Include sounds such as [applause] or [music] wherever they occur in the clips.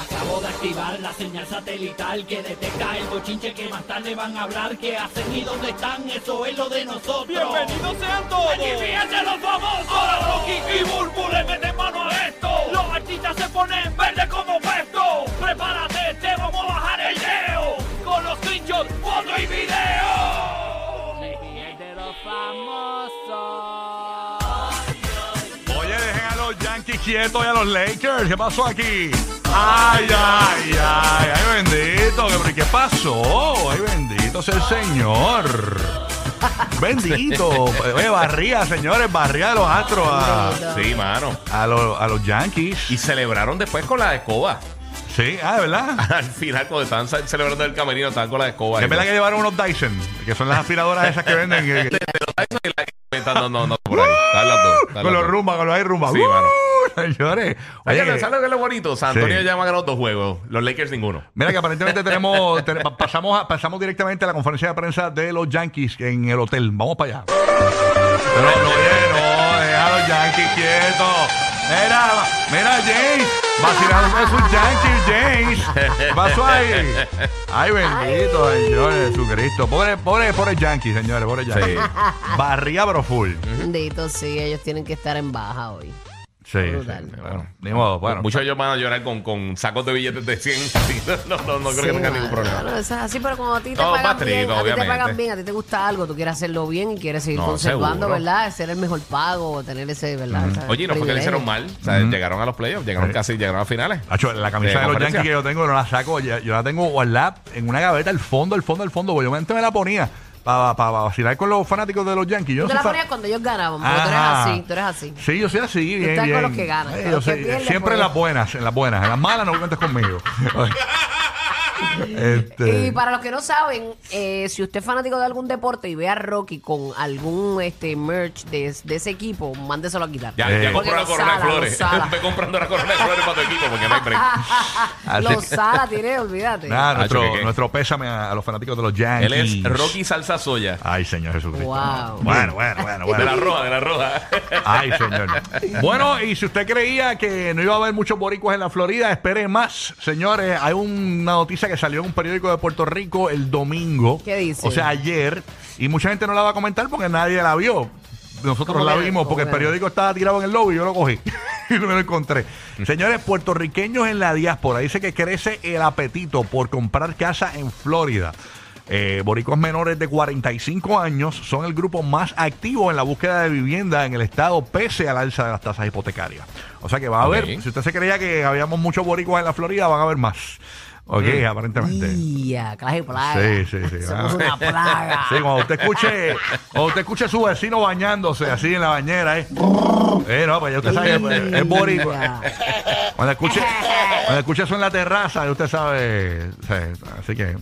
Acabo de activar la señal satelital que detecta el bochinche que más tarde van a hablar. ¿Qué hacen y dónde están? Eso es lo de nosotros. ¡Bienvenidos sean todos! ¡Aquí fíjense los famosos! Ahora Rocky y Burbu le meten mano a esto. Los artistas se ponen verde como puesto. Prepárate, te vamos a bajar el leo. Con los screenshots, foto y video. de los famosos. Oye, dejen a los Yankees quietos y a los Lakers. ¿Qué pasó aquí? Ay, ay, ay, ay, bendito. ¿Qué, qué pasó? Ay, bendito sea el Señor. Bendito. [laughs] Oye, barría, señores, barría de los astros a, Sí, mano. a los, a los Yankees. Y celebraron después con la escoba. Sí, ah, de verdad. [laughs] Al final, cuando estaban ce- celebrando el camerino, estaban con la escoba. Es verdad que llevaron unos Dyson, que son las aspiradoras esas que venden que- [laughs] que- No, no, no, por ahí. Están las dos, están [laughs] con las los dos. rumba, con los hay rumba. Sí, ¡Uh! mano. Señores, Oye, oye, ¿sabes lo que es lo bonito? San Antonio Sí. ya van a ganar dos juegos. Los Lakers ninguno. Mira que aparentemente [laughs] tenemos, ten- pa- pasamos, a- pasamos directamente a la conferencia de prensa de los Yankees en el hotel. Vamos para allá. Pero no, oye, no, deja a los Yankees quietos. Mira, mira, James, vacilando de sus Yankees, James. ¿Qué pasó ahí? Ay, bendito, Señor Jesucristo. Pobre, pobre, pobre Yankees, señores, pobre Yankees. Barría, pero full. Bendito, sí, ellos tienen que estar en baja hoy. Sí, sí, bueno, ni modo, bueno. Muchos de ellos van a llorar con, con sacos de billetes de 100. Sí, [laughs] no, no, no creo que Sí, tengan ningún problema. eso es así, pero como a ti te Todo pagan bien, a ti te obviamente. pagan bien, a ti te gusta algo, tú quieres hacerlo bien y quieres seguir No, conservando, seguro. ¿verdad? Ser el mejor pago, tener ese, ¿verdad? Oye, no fue que le hicieron mal. O sea, llegaron a los playoffs, llegaron casi, llegaron a finales. Acho, la camisa De de, los conferencia. Yankees que yo tengo no la saco, ya- yo la tengo guardada en una gaveta al fondo, al fondo, al fondo, porque yo antes me la ponía para vacilar con los fanáticos de los Yankees. Yo no la soy fa- ponías cuando ellos ganaban, porque tú eres así, tú eres así. Sí, yo soy así, bien, estás con bien. los que ganan, Eh, con yo los que soy- pierden, siempre pues. en las buenas, en las buenas. En las malas no cuentes conmigo. [laughs] Este, Y para los que no saben, eh, si usted es fanático de algún deporte y ve a Rocky con algún este merch de, de ese equipo, mándeselo a quitar. Ya, Eh. ya compró la corona de los Sala, flores. [laughs] Estoy comprando la corona de flores para tu equipo porque no hay break. [laughs] Los Sala tiene, olvídate. nada, nuestro, nuestro pésame a, a los fanáticos de los Yankees. Él es Rocky Salsa Soya. Ay, Señor Jesucristo. Wow. Bueno, bueno, bueno, bueno. De la roja, de la roja. [laughs] Ay, señor. Bueno, y si usted creía que no iba a haber muchos boricuas en la Florida, espere más, señores. Hay una noticia que salió en un periódico de Puerto Rico el domingo. ¿Qué dice? O sea, ayer. Y mucha gente no la va a comentar porque nadie la vio. Nosotros ¿Cómo la vimos porque el periódico estaba tirado en el lobby y yo lo cogí. [laughs] y no lo encontré. Señores, puertorriqueños en la diáspora. Dice que crece el apetito por comprar casa en Florida. Eh, boricuas menores de 45 años son el grupo más activo en la búsqueda de vivienda en el estado pese al alza de las tasas hipotecarias. O sea que va a haber, si usted se creía que habíamos muchos boricuas en la Florida, van a haber más. Ok, aparentemente. Ya, clase de plaga. Sí, sí, sí. Somos Ah. una plaga. Sí, cuando usted escuche, cuando usted escuche a su vecino bañándose así en la bañera, ¿eh? Eh, no, pues ya usted sabe, es, es boricua. Cuando escuche, cuando escuche eso en la terraza, ya usted sabe. sí, así que,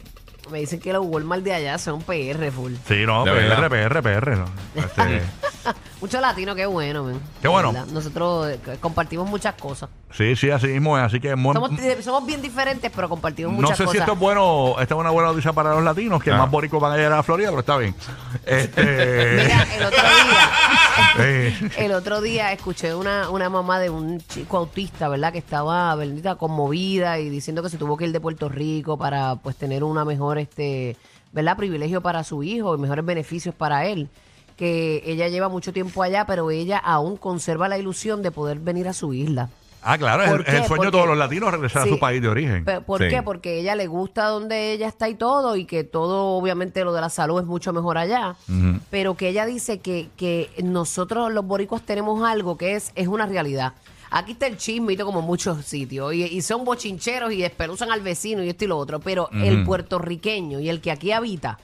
Me dicen que los Walmart de allá son PR full. sí, no, PR. PR, PR. no. Este, [laughs] [laughs] Mucho latino, qué bueno, men. Qué bueno. ¿Verdad? Nosotros eh, compartimos muchas cosas. sí, sí, así mismo es. Así que, Somos, somos bien diferentes, pero compartimos no muchas sé cosas. si esto es bueno, esta es una buena noticia para los latinos, que Ah. más boricos van a llegar a Florida, pero está bien. Este, Mira, el otro día, [laughs] eh, el otro día escuché una, una mamá de un chico autista, ¿verdad? Que estaba, bendita, conmovida y diciendo que se tuvo que ir de Puerto Rico para pues tener una mejor, este, ¿verdad? Privilegio para su hijo y mejores beneficios para él. Que ella lleva mucho tiempo allá, pero ella aún conserva la ilusión de poder venir a su isla. ah, claro, es, ¿Por el- es el qué? sueño de todos los latinos regresar Sí. a su país de origen. ¿Por Sí. qué? Porque ella le gusta donde ella está y todo, y que todo, obviamente, lo de la salud es mucho mejor allá. Pero que ella dice que, que nosotros los boricuas tenemos algo que es, es una realidad. Aquí está el chismito como en muchos sitios, y, y son bochincheros y despeluzan al vecino y esto y lo otro, pero el puertorriqueño y el que aquí habita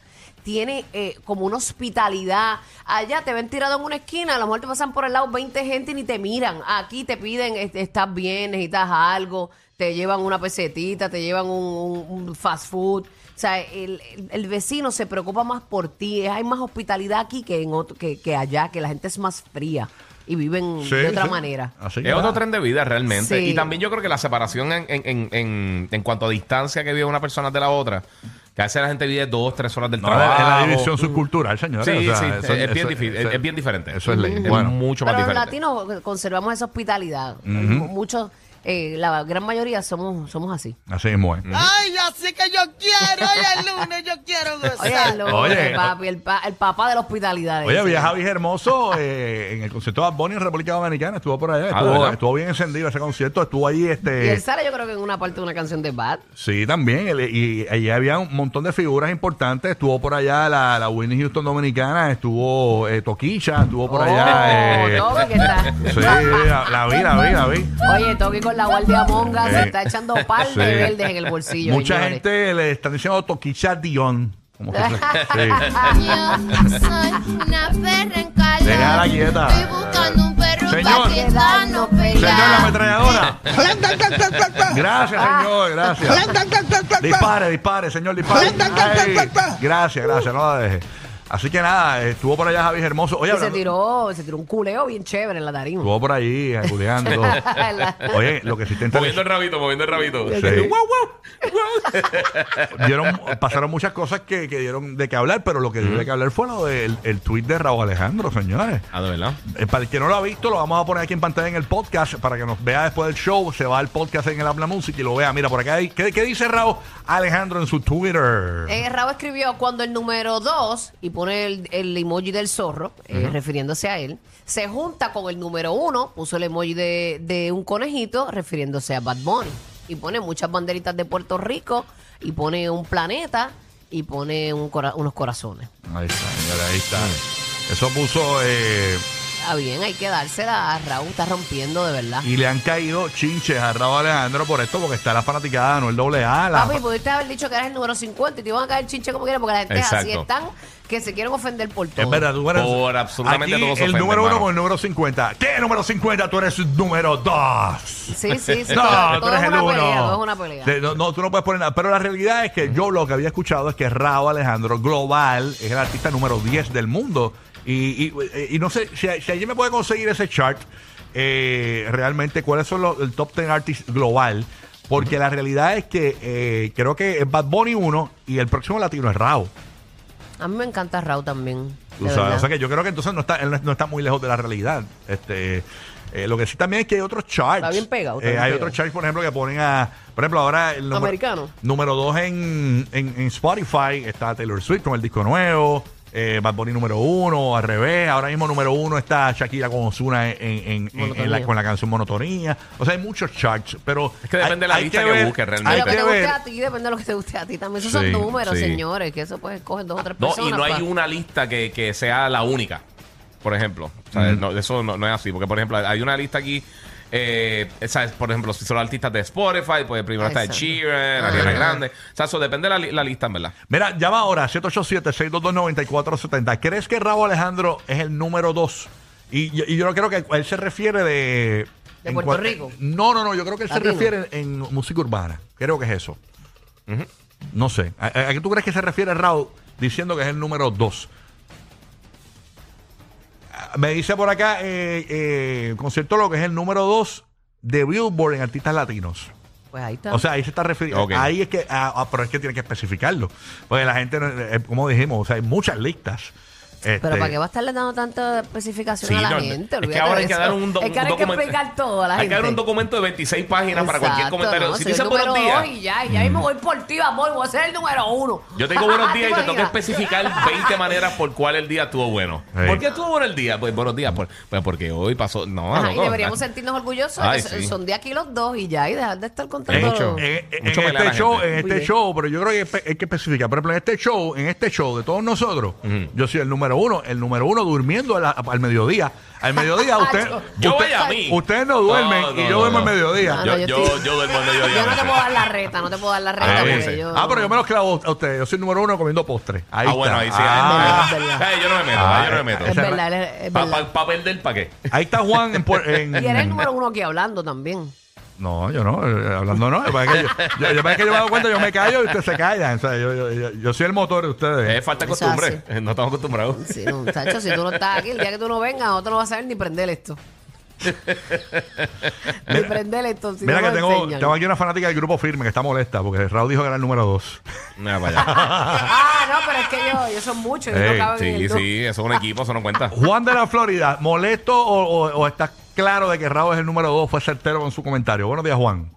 tiene eh, como una hospitalidad. Allá te ven tirado en una esquina, a lo mejor te pasan por el lado 20 gente y ni te miran. Aquí te piden, este, estás bien, necesitas algo, te llevan una pesetita, te llevan un, un- un fast food. O sea, el, el- el vecino se preocupa más por ti. Hay más hospitalidad aquí que, en otro, que, que allá, que la gente es más fría y viven Sí, de otra sí. manera. Así Es otro tren de vida realmente. Sí. Y también yo creo que la separación en, en, en, en, en cuanto a distancia que vive una persona de la otra, que a veces la gente vive dos, tres horas del No, es trabajo. la división subcultural, señores. Sí, o sea, sí, eso- es, bien eso- es, es bien diferente. Eso es ley. Es Bueno. mucho más Pero los diferente. latinos conservamos esa hospitalidad. Mu- Muchos eh, la gran mayoría somos, somos así. Así mismo es. Ay, así que yo quiero, hoy es lunes, yo quiero [laughs] Oye, gozar. el, lunes, Oye, papi, el, pa- el papá de la hospitalidad. Oye, ese. vi a Javi Hermoso eh, en el concierto de Bad Bunny en República Dominicana. Estuvo por allá. Ah, Estuvo, ¿verdad? estuvo bien encendido ese concierto. Estuvo ahí Y este. él sale, yo creo que en una parte de una canción de Bad. Sí, también. y allí había un montón de figuras importantes. Estuvo por allá la, la Whitney Houston Dominicana. Estuvo eh, Toquicha. Estuvo por Oh, allá. eh, Toby, que está. [laughs] sí, la, la vi, la vi, la vi. Oye, Toki con la guardia monga se Eh, está echando par de sí. verdes en el bolsillo. Mucha señores. gente le están diciendo Toquicha Dion. Como que se- [laughs] sí. Yo soy una perra en calor. Déjala quieta. Estoy buscando un perro Señor. para quedarnos Señor, la pegados. ametralladora. Gracias, señor, gracias. Dispare, dispare, señor, dispare. Ay, gracias, gracias, no la deje. Así que nada, estuvo por allá Javi Hermoso. Oye, Y se hablando- tiró, se tiró un culeo bien chévere en la tarima. estuvo por ahí. [laughs] La- Oye, lo que sí está Moviendo el rabito, moviendo el rabito. Sí. Dieron, pasaron muchas cosas que, que dieron de qué hablar, pero lo que dio de qué hablar fue lo del el tweet de Raúl Alejandro, señores. Ah, de verdad. Eh, Para el que no lo ha visto, lo vamos a poner aquí en pantalla en el podcast para que nos vea después del show. Se va al podcast en el Habla Music y lo vea. Mira, por acá hay. ¿Qué, qué dice Raúl Alejandro en su Twitter? Eh, Raúl escribió cuando el número 2, y pone el, el emoji del zorro, eh, refiriéndose a él, se junta con el número 1, puso el emoji de, de un conejito, refiriéndose a Bad Bunny. Y pone muchas banderitas de Puerto Rico, y pone un planeta, y pone un cora- unos corazones. Ahí está, señora, ahí está. Eso puso. eh, Está bien, hay que dársela a Raúl, está rompiendo de verdad. y le han caído chinches a Raúl Alejandro por esto, porque está la fanaticada, no el doble A. La, Papi, pudiste haber dicho que eres el número 50 y te iban a caer chinche como quieran, porque la gente así están que se quieren ofender por todo. es verdad, tú eres. Por absolutamente aquí todo se El ofende, número uno con el número 50. ¿Qué número 50? Tú eres el número 2. Sí, sí, [laughs] sí. No, todo, tú eres es el una uno. pelea, todo es una pelea. De- no, no, tú no puedes poner nada. Pero la realidad es que yo lo que había escuchado es que Raúl Alejandro Global es el artista número 10 del mundo. Y, y- y no sé, si, si alguien me puede conseguir ese chart, eh, realmente cuáles son los, el top 10 artists global. Porque la realidad es que eh, creo que es Bad Bunny 1 y el próximo latino es Raúl. A mí me encanta Raúl también. O sea que yo creo que entonces no está, él no- está muy lejos de la realidad. Este, eh, lo que sí también es que hay otros charts. Está bien pegado, está Eh, hay pegado. otros charts, por ejemplo, que ponen a. Por ejemplo, ahora el número, Americano. número dos en, en, en Spotify está Taylor Swift con el disco nuevo. Eh, Bad Bunny número uno, al revés. Ahora mismo número uno está Shakira con Ozuna en, en- en- en Monotonía. la, con la canción Monotonía. O sea, hay muchos charts, pero. Es que depende de la lista que busques, realmente. Hay lo que te guste a ti depende de lo que te guste a ti también. Esos Sí, son números, sí. señores, que eso pues cogen dos o tres No, personas. y no hay una lista que, que sea la única, por ejemplo. O sea, Mm. no, eso no, no es así. Porque, por ejemplo, hay una lista aquí. Eh. Por ejemplo, si son artistas de Spotify, pues primero está Sheeran, ah, Ariana Grande. O sea, eso depende de la, lista, en verdad. Mira, llama ahora 787-622-9470. ¿Crees que Raúl Alejandro es el número 2? Y, yo no creo que él se refiere de... ¿De Puerto Rico? No, no, no. Yo creo que él se refiere en, música urbana. Creo que es eso. No sé. ¿A, ¿A, qué tú crees que se refiere Raúl diciendo que es el número 2? Me dice por acá, eh, eh, concierto lo que es el número dos de Billboard en artistas latinos. Pues ahí está. O sea, ahí se está refiriendo. Ahí es que, ah, ah, pero es que tiene que especificarlo. Porque la gente, no- eh, como dijimos, o sea, hay muchas listas. Pero Este, ¿para qué va a estarle dando tanta especificación Sí, a la no, gente? es que ahora hay que dar un, do- Es que ahora un hay que documento- explicar todo a la Hay gente. que dar un documento de 26 páginas para cualquier comentario. ¿no? Si Soy dice el buenos días. dos y ya, y ya mismo voy por ti, amor, voy a ser el número uno. Yo [laughs] te digo buenos días y te ¿Te tengo que especificar 20 maneras por cuál el día estuvo bueno. Sí. ¿Por qué estuvo bueno el día? Pues buenos días. Por- pues porque hoy pasó. No, Ajá, no, y deberíamos no. sentirnos orgullosos Ay, de que sí. son de aquí los dos y ya, y dejar de estar en, contando. Mucho. en- en Mucho este show, en este show, pero yo creo que hay que especificar. Por ejemplo, en este show, en este show de todos nosotros, yo soy el número uno, el número uno durmiendo a la- al mediodía. Al mediodía [laughs] usted, Yo usted- vaya a mí. ustedes no duermen No, no, y yo no, duermo al no. mediodía. Ah, Yo, no, yo yo, estoy- yo duermo al mediodía. Yo no te puedo dar la reta, no te puedo dar la reta Ah, porque sí. yo... Ah, pero yo me los clavo a ustedes. Yo soy el número uno comiendo postre. Ahí Ah, está. bueno, ahí sí. Ah, ahí- es verdad. yo no me meto. Ah, ahí yo no me meto. Es verdad, es, es ¿Para verdad. perder para qué? ahí está Juan en, Puer- en- Y eres el número [laughs] uno aquí hablando también. No, yo no, eh, hablando no. Para que yo, yo, yo, que yo me doy cuenta, yo me callo y ustedes se callan. O sea, yo, yo, yo, yo soy el motor de ustedes. Es falta de Eso costumbre. [laughs] No estamos acostumbrados. Sí, no, muchacho, si tú no estás aquí, el día que tú no vengas, otro no va a saber ni prender esto. [laughs] ni prender esto. Si Mira no que lo tengo, enseñan. tengo aquí una fanática del grupo firme que está molesta porque Raúl dijo que era el número dos. Mira para allá. Ah, no, pero es que yo, yo son muchos. y Ey, no caben en Sí, sí, eso es un equipo, eso no cuenta. Juan de la Florida, ¿molesto o, o- o estás claro de que Raúl es el número dos, fue certero con su comentario. Buenos días, Juan.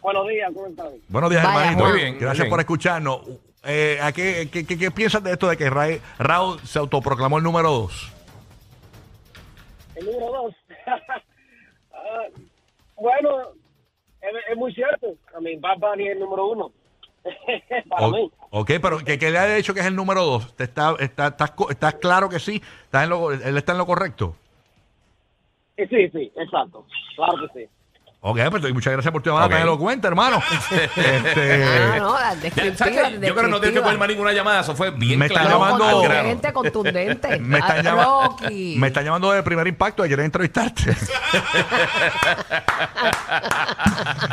Buenos días, ¿cómo están? Buenos días, Vaya, hermanito. Muy bien, muy Gracias bien. por escucharnos. Eh, ¿a qué, qué, qué- qué piensas de esto de que Ra- Raúl se autoproclamó el número dos? El número dos. [laughs] Ah, bueno, es, es muy cierto. A mí, Bad Bunny es el número uno. [laughs] Para O- mí. ok, pero que, que le haya dicho que es el número dos. ¿Te está, está, estás, co- estás claro que sí? ¿Estás en lo- ¿Él está en lo correcto? Sí, sí, exacto. Claro que sí. Ok, pues muchas gracias por tu llamada Ok. tan elocuente, hermano. [laughs] este, Ah, no, la descriptiva. Yo creo que no tienes que coger más ninguna llamada. Eso fue bien Me está claro. llamando-. Contundente, contundente. [laughs] me, están Ah, llama- Rocky. [laughs] me están llamando de primer impacto querer entrevistarte.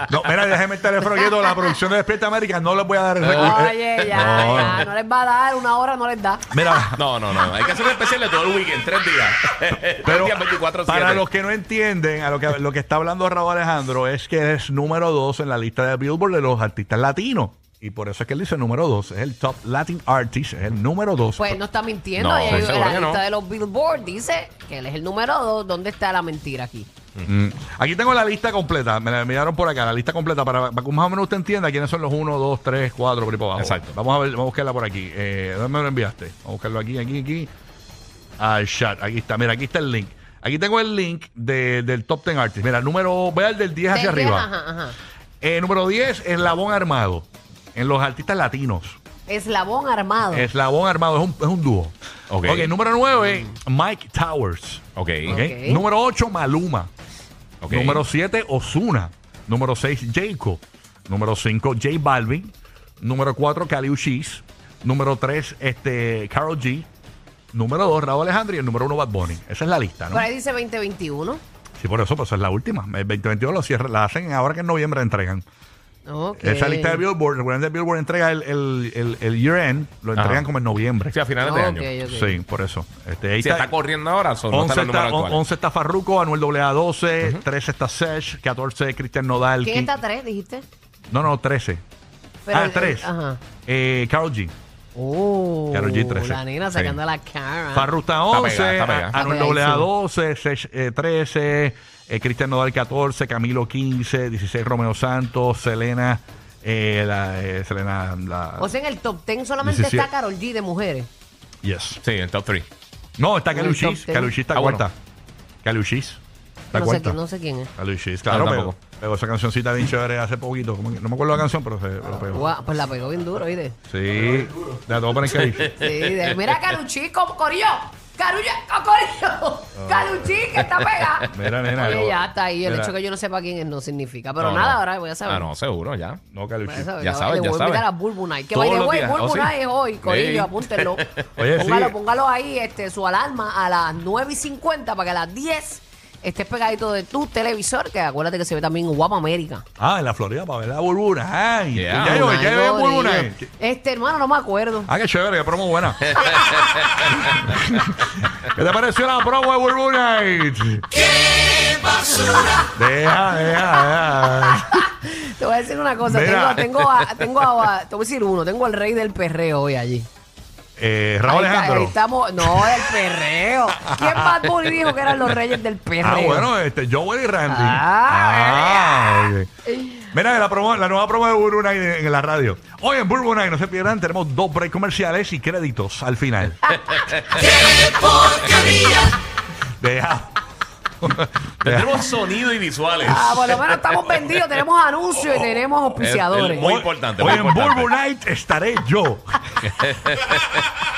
no, mira, déjeme el teléfono quieto. La producción de Despierta América no les voy a dar el recu- Oye, ya, No, ya, no les va a dar una hora, no les da. Mira, No, no, no. Hay que hacer un especial de todo el weekend, tres días. Pero Tres días, 24 para los que no entienden, a lo que, lo que está hablando Raúl Alejandro es que es número dos en la lista de Billboard de los artistas latinos. Y por eso es que él dice número dos. Es el top Latin Artist, es el número dos. Pues no está mintiendo. No, Ahí hay- seguro la que lista no. de los Billboard dice que él es el número dos. ¿Dónde está la mentira aquí? Mm. Aquí tengo la lista completa. Me la enviaron por acá, la lista completa para, para que más o menos usted entienda quiénes son los 1, 2, 3, 4, por ahí para abajo. Exacto. Vamos a ver, vamos a buscarla por aquí. Eh, ¿Dónde me lo enviaste? Vamos a buscarlo aquí, aquí, aquí. Al chat. Aquí está. Mira, aquí está el link. Aquí tengo el link de- del top 10 artists. Mira, el número, voy al del 10 hacia Del diez, arriba. Ajá, ajá. Eh, número 10, Eslabón Armado. En los artistas latinos. Eslabón armado. Eslabón Armado es un, es un dúo. Ok. ok, número 9, Mike Towers. Ok. Ok. Ok. Número 8, Maluma. Ok. Número 7, Osuna. Número 6, Jacob. Número 5, J Balvin. Número 4, Kali Uchis. Número 3, este, Carol G. Número 2, Raúl Alejandro. Y el número 1, Bad Bunny. Esa es la lista, ¿no? Por ahí dice 2021. Sí, por eso, pues esa es la última. El 2022 lo cierran, la hacen ahora que en noviembre la entregan. Ok. Esa lista de Billboard, recuerden que Billboard entrega el, el, el, el year end, lo entregan Ajá. como en noviembre. Sí, a finales de Ok, año. ok. Sí, por eso. Este, ahí Si está corriendo ahora, son, no 11 está en el número está, actual. 11 está Farruko, Anuel AA 12, 13 está Sesh, 14 Cristian Nodal. ¿Quién está tres, dijiste? No, no, 13. Pero ah, el- 3. Ajá. Eh, Carol G. Oh, Karol G, 13. la nena Sí. sacando la cara. Farru está Está 11, pegada, está pegada. a- Anuel AA pegadísimo. 12, Sesh eh, 13, eh, Cristian Nodal 14, Camilo 15, 16 Romeo Santos, Selena, eh, la, eh, Selena, la, O sea, en el top 10 solamente 17. está Carol G de mujeres. yes. Sí, el top 3. No, está En el Caluchis, top ten. Caluchis está Ah, bueno. cuarta. Caluchis. Está No sé, cuarta. quién, no sé quién es. Caluchis, claro, No, tampoco. Pegó esa cancioncita bien chévere hace poquito. como que- no me acuerdo la canción, pero se lo pegó. Guau, pues la pegó bien duro, ¿oíste? Sí, ya te voy a poner que Sí, de- mira Caruchi, como Corillo. Carulla, Corillo. Caruchi, que está pegada. [laughs] Mira, nena. Oye, ya está ahí. El Mira. hecho que yo no sepa quién es no significa. Pero No, nada, no. ahora voy a saber. Ah, no, seguro, ya. No, Voy a saber, Ya le sabes, voy ya a invitar sabes. a Bulbu Night. Que Todos by the los días. Bulbu Oh, sí. Night es hoy, Corillo, [laughs] Sí. apúntenlo. Oye, sí. póngalo, póngalo ahí, este, su alarma a las 9 y 50 para que a las 10 estés pegadito de tu televisor, que acuérdate que se ve también en Guapa América. Ah, en la Florida para ver la burbuna. Ay, Yeah. ya yo, ya veo burbuna. Este, hermano, no me acuerdo. Ah, qué chévere, qué promo buena. ¿Qué te pareció la promo de Burbu Night? ¡Qué basura! Deja, deja, deja. [laughs] Te voy a decir una cosa. Mira. Tengo, tengo, a, tengo a- te voy a decir uno. Tengo al rey del perreo hoy allí. Eh, Raúl Ahí está, Alejandro. ahí estamos. No, del perreo. ¿Quién más Bunny dijo que eran los reyes del perreo? Ah, bueno, este, Joel y Randy. Ah, Ah, ok. Mira, la, promo- la nueva promo de Burbu Night en, en la radio. Hoy en Burbu Night, no se pierdan, tenemos dos breaks comerciales y créditos al final. [laughs] Deja. [laughs] Tenemos sonido y visuales. Ah, por lo menos estamos vendidos. Tenemos anuncios y tenemos El- auspiciadores. muy importante, Hoy muy en importante. Burbu Night estaré yo. [laughs]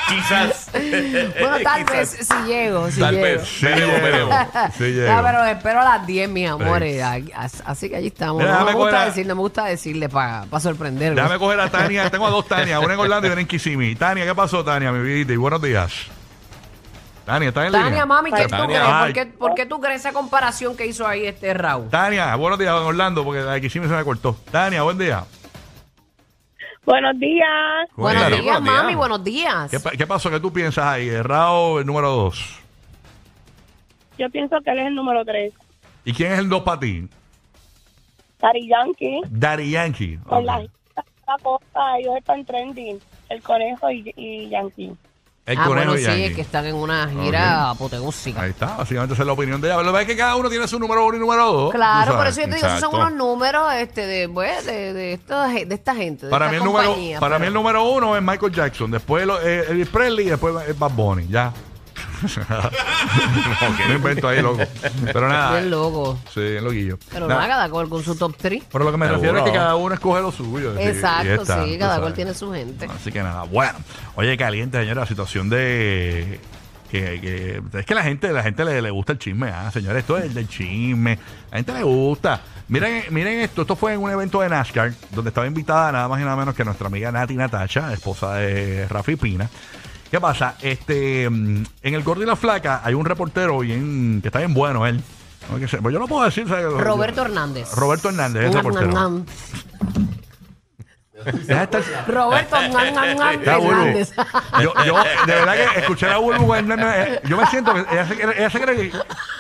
Quizás. [laughs] Bueno, tal Quizás. vez si llego. Si Tal llego. vez. Veremos, veremos. Sí, No, llego. pero espero a las 10, mis amores. Ay, as- Así que allí estamos. Mira, No me gusta coger a- decirle, me gusta decirle para sorprenderlos. Déjame coger a Tania. Tengo a dos Tania, una en Orlando y una en Kissimmee. Tania, ¿qué pasó, Tania, mi vida? Y buenos días. Tania, ¿estás en línea? Tania, mami, ¿qué tú Tania. crees? Ay. ¿Por qué, por qué tú crees esa comparación que hizo ahí este Raúl? Tania, buenos días en Orlando, porque la de Kissimmee se me cortó. Tania, buen día. Buenos días. Buenos días, buenos días. mami, buenos días. ¿Qué, pa- qué pasó? ¿Qué tú piensas ahí? Raúl, el número dos. Yo pienso que él es el número 3. ¿Y quién es el dos para ti? Cari Yankee. Daddy Yankee. Con Ok. la, la cosa, ellos están trending. El conejo y, y Yankee. El ah, bueno, sí, Yankee. es que están en una gira apoteósica. Ahí está, básicamente esa es la opinión de ella. Pero es que cada uno tiene su número uno y número dos. Claro, por eso yo te digo, esos son unos números este, de, pues, de, de, esta, de esta gente. De Para mí, esta el número, para mí el número uno es Michael Jackson, después eh, Elvis Presley y después es Bad Bunny, ya. [laughs] No invento ahí, loco. Pero nada. Bien loco. Sí, bien loquillo. Pero Nada. cada cual con su top 3. Pero lo que me refiero es que cada uno escoge lo suyo. Exacto, está, sí, cada cual tiene su gente. Así que nada, bueno. Oye, caliente, señora, la situación de. Que, que- es que la gente, la gente le, le gusta el chisme, ah, señores, esto es del chisme. A la gente le gusta. Miren, miren esto, esto fue en un evento de NASCAR, donde estaba invitada nada más y nada menos que nuestra amiga Nati Natacha, esposa de Rafi Pina. ¿Qué pasa? Este, mm, en el Gordo y la Flaca hay un reportero bien, que está bien bueno él. No, que sé, pues yo no puedo decir. ¿sabes? Roberto Hernández. Roberto Hernández, es el reportero. Nam, nam. Deja de estar- Roberto Ya, Bulbu. Hernández. Yo, yo, de verdad que escuchar a Bulbu, eh, yo me siento que ella se, cree- ella se cree que,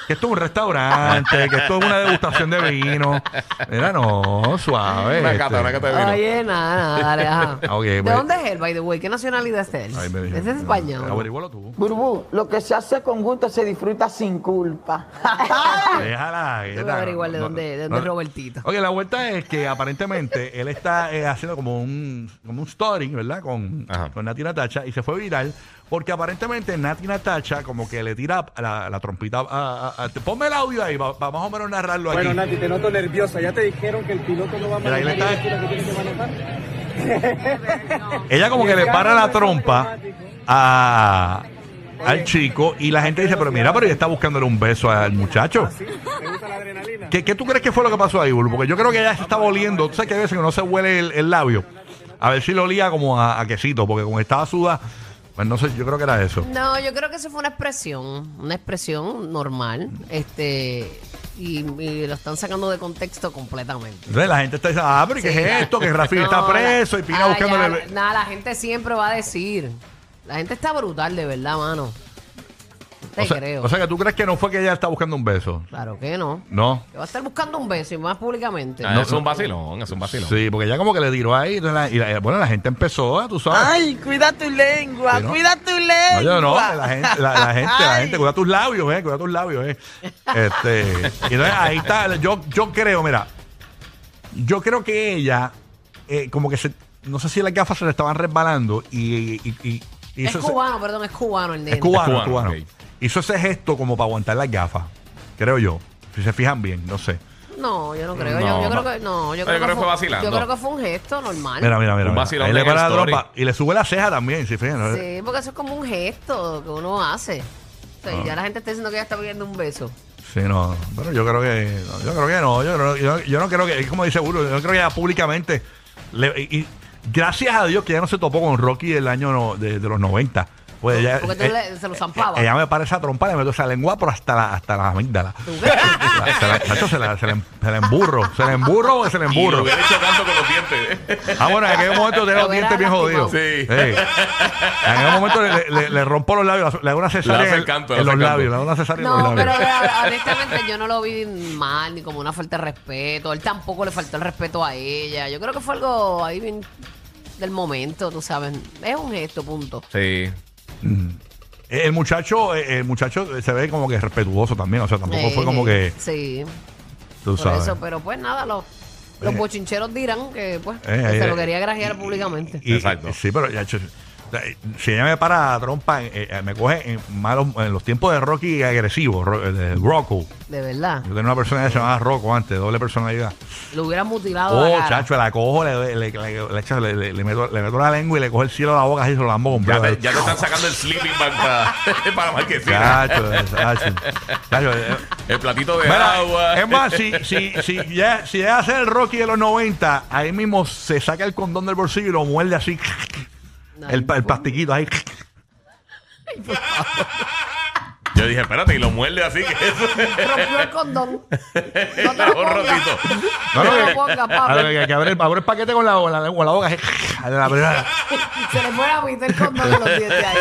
que esto es un restaurante, que esto es una degustación de vino. Mira, no, suave. Una este. cata, una cata de vino. Oye, nada, nada, dale, ajá. [laughs] Ok, ¿De pues. dónde es él, by the way? ¿Qué nacionalidad es él? Ay, me dijo. Es de España. ¿no? Averígualo tú. Burbu, lo que se hace con gusto se disfruta sin culpa. [laughs] Déjala. Yo voy a averiguar de dónde- de dónde es Robertito. Oye, la vuelta es que aparentemente él está eh, haciendo como un, como un story, ¿verdad? Con, Ajá. con Nati Natacha y se fue viral porque aparentemente Nati Natacha como que le tira la, la trompita a, a- a- Ponme el audio ahí, para más o menos narrarlo aquí. Bueno, Nati, te noto nerviosa. ¿Ya te dijeron que el piloto no va a ahí manejar está- que tiene que? Ella como [laughs] que le para la trompa a, al chico y la gente dice, pero mira, pero ella está buscándole un beso al muchacho. ¿Qué, qué tú crees que fue lo que pasó ahí, Bulbo? Porque yo creo que ella se estaba oliendo. Tú sabes que a veces que no se huele el, el labio. A ver si lo olía como a, a quesito, porque como estaba suda, pues no sé, yo creo que era eso. No, yo creo que eso fue una expresión, una expresión normal, este, y, y lo están sacando de contexto completamente. Entonces la gente está diciendo, ah, pero ¿y ¿qué Sí. es esto? Que Rafi [laughs] está No, preso la- y Pina ah, buscándole... ya, Nada, la gente siempre va a decir. La gente está brutal, de verdad, mano. Te o, sea, creo. o sea, que tú crees que no fue que ella está buscando un beso. claro que no. No. Que va a estar buscando un beso y más públicamente. Ah, es un vacilón, es un vacilón. Sí, porque ella como que le tiró ahí. entonces la- y la- bueno, la gente empezó, ¿eh? tú sabes. Ay, cuida tu lengua, ¿no? cuida tu No, lengua. yo no, la gente, la, la [laughs] gente, la Ay. gente, cuida tus labios, eh, cuida tus labios, eh. Este, y entonces ahí está, yo, yo creo, mira, yo creo que ella, eh, como que se, no sé si las gafas se le estaban resbalando y, y, y- es ese- cubano, perdón, es cubano el nene. es cubano, Es es cubano. Hizo ese gesto como para aguantar las gafas, creo yo. Si se fijan bien, no sé. No, yo no creo. No, yo, creo que no. Yo Yo creo, que fue vacilando. Yo creo que fue un gesto normal. Mira, mira, mira. Un mira. vacilón Ahí le para la story. trompa y le sube la ceja también, si fijan. ¿no? Sí, porque eso es como un gesto que uno hace. O sea, y Ah. ya la gente está diciendo que ella está pidiendo un beso. Sí, no, pero yo creo que no, yo creo que no, yo, creo- yo, yo no creo que, es como dice Burro, yo no creo que ella públicamente, le- y, y gracias a Dios que ella no se topó con Rocky del año no- de, de los 90. Pues ella, Porque tú eh, le- se lo zampaba. ella me parece a trompa, le meto esa lengua por hasta la, hasta la amígdala. ¿Tú crees? La- [laughs] se, la, se, la, se, la, se la emburro, se la emburro o se la Y lo emburro. hubiera hecho tanto con los dientes. [laughs] Ah, bueno, en aquel momento tenía los hubiera dientes bien jodidos. Sí. En aquel momento le, le- le rompo los labios, le hago una cesárea Le hace en, el canto, en hace los el canto. labios, le hago una cesárea en los No, labios. pero eh, honestamente yo no lo vi mal ni como una falta de respeto. Él tampoco le faltó el respeto a ella. Yo creo que fue algo ahí bien del momento, tú sabes. Es un gesto, punto. Sí. El muchacho, eh, el muchacho se ve como que respetuoso también, o sea, tampoco fue Eh, como que, Sí, tú por sabes. eso. Pero pues nada, los, los Eh. bochincheros dirán que pues Eh, que eh, se lo quería grajear públicamente. Y- Exacto. Sí, pero ya, si ella me para la trompa, eh, eh, me coge en, malos, en los tiempos de Rocky agresivo, Ro- de Rocco. De verdad. Yo tenía una persona que se llamaba Rocco antes, doble personalidad. Lo hubieran mutilado Oh, la chacho, la cojo, le, le, le, le meto, le meto la lengua y le cojo el cielo a la boca así se lo lambo Ya completo. te, ya te están sacando el sleeping bag para, [laughs] para marquesina. Chacho, chacho. [laughs] Chacho, eh, El platito de Mira, agua. Es más, si, si, si, ya, si llega a ser el Rocky de los 90, ahí mismo se saca el condón del bolsillo y lo muerde así. El, el plastiquito ahí. Yo dije, espérate, y lo muerde así que eso. Rompió el condón. [laughs] No te lo Un pongas. rotito. No, No no, lo que- pongas, a papi. ver, que, que abre, el, abre el paquete con la, con la lengua, la boca. la primera. Se le fue a mitad el condón de los dientes ahí.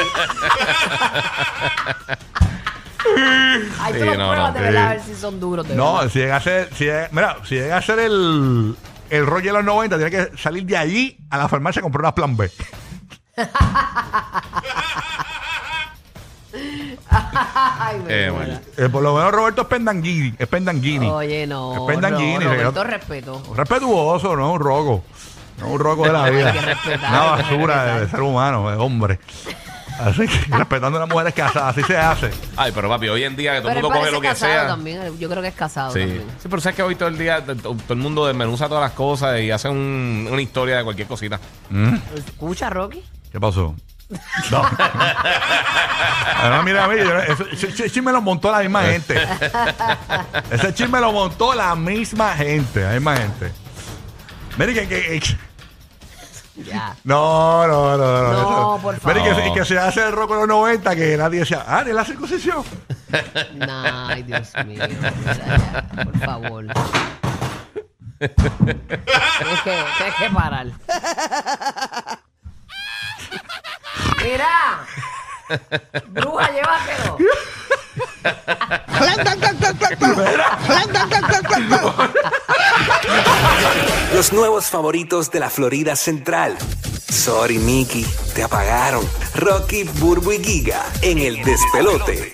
Ahí tú Sí, lo no, pruebas no. de verdad a ver si son duros. de No, verdad. si llega a ser, si llega- mira, si llega a ser el, el Rocky de los 90, tiene que salir de allí a la farmacia a comprar una plan B. Ay, me Eh, muero. Eh, por lo menos Roberto es pendanguini. Es pendanguini. Oye, no. Es pendanguini. Roberto, respeto. Respetuoso, no un roco. No un roco de la vida. Hay que respetar, Una hay que basura de, respetar. ser humano, de hombre. Así que [laughs] respetando a las mujeres casadas, así se hace. Ay, pero papi, hoy en día que todo el Pero él mundo coge parece lo que casado sea. también. Yo creo que es casado Sí. también. sí, pero sabes que hoy todo el día to- todo el mundo desmenuza todas las cosas y hace un- una historia de cualquier cosita. Escucha, Rocky. ¿Qué pasó? No. Además, mira, mira, ese, ese- chisme lo montó la misma gente. Ese chisme lo montó la misma gente, la misma gente. Mire que, que- que- Ya. no, no, no, no. No, por Mire que, favor. que se hace el rock en los 90 que nadie decía, ah, de la circuncisión. Nah, Ay, Dios mío. mira ya, por favor. tienes, que, tienes que parar. Mira. Bruja, llévatelo. Los nuevos favoritos de la Florida Central. Sorry, Mickey, te apagaron. Rocky, Burbu y Giga en el despelote.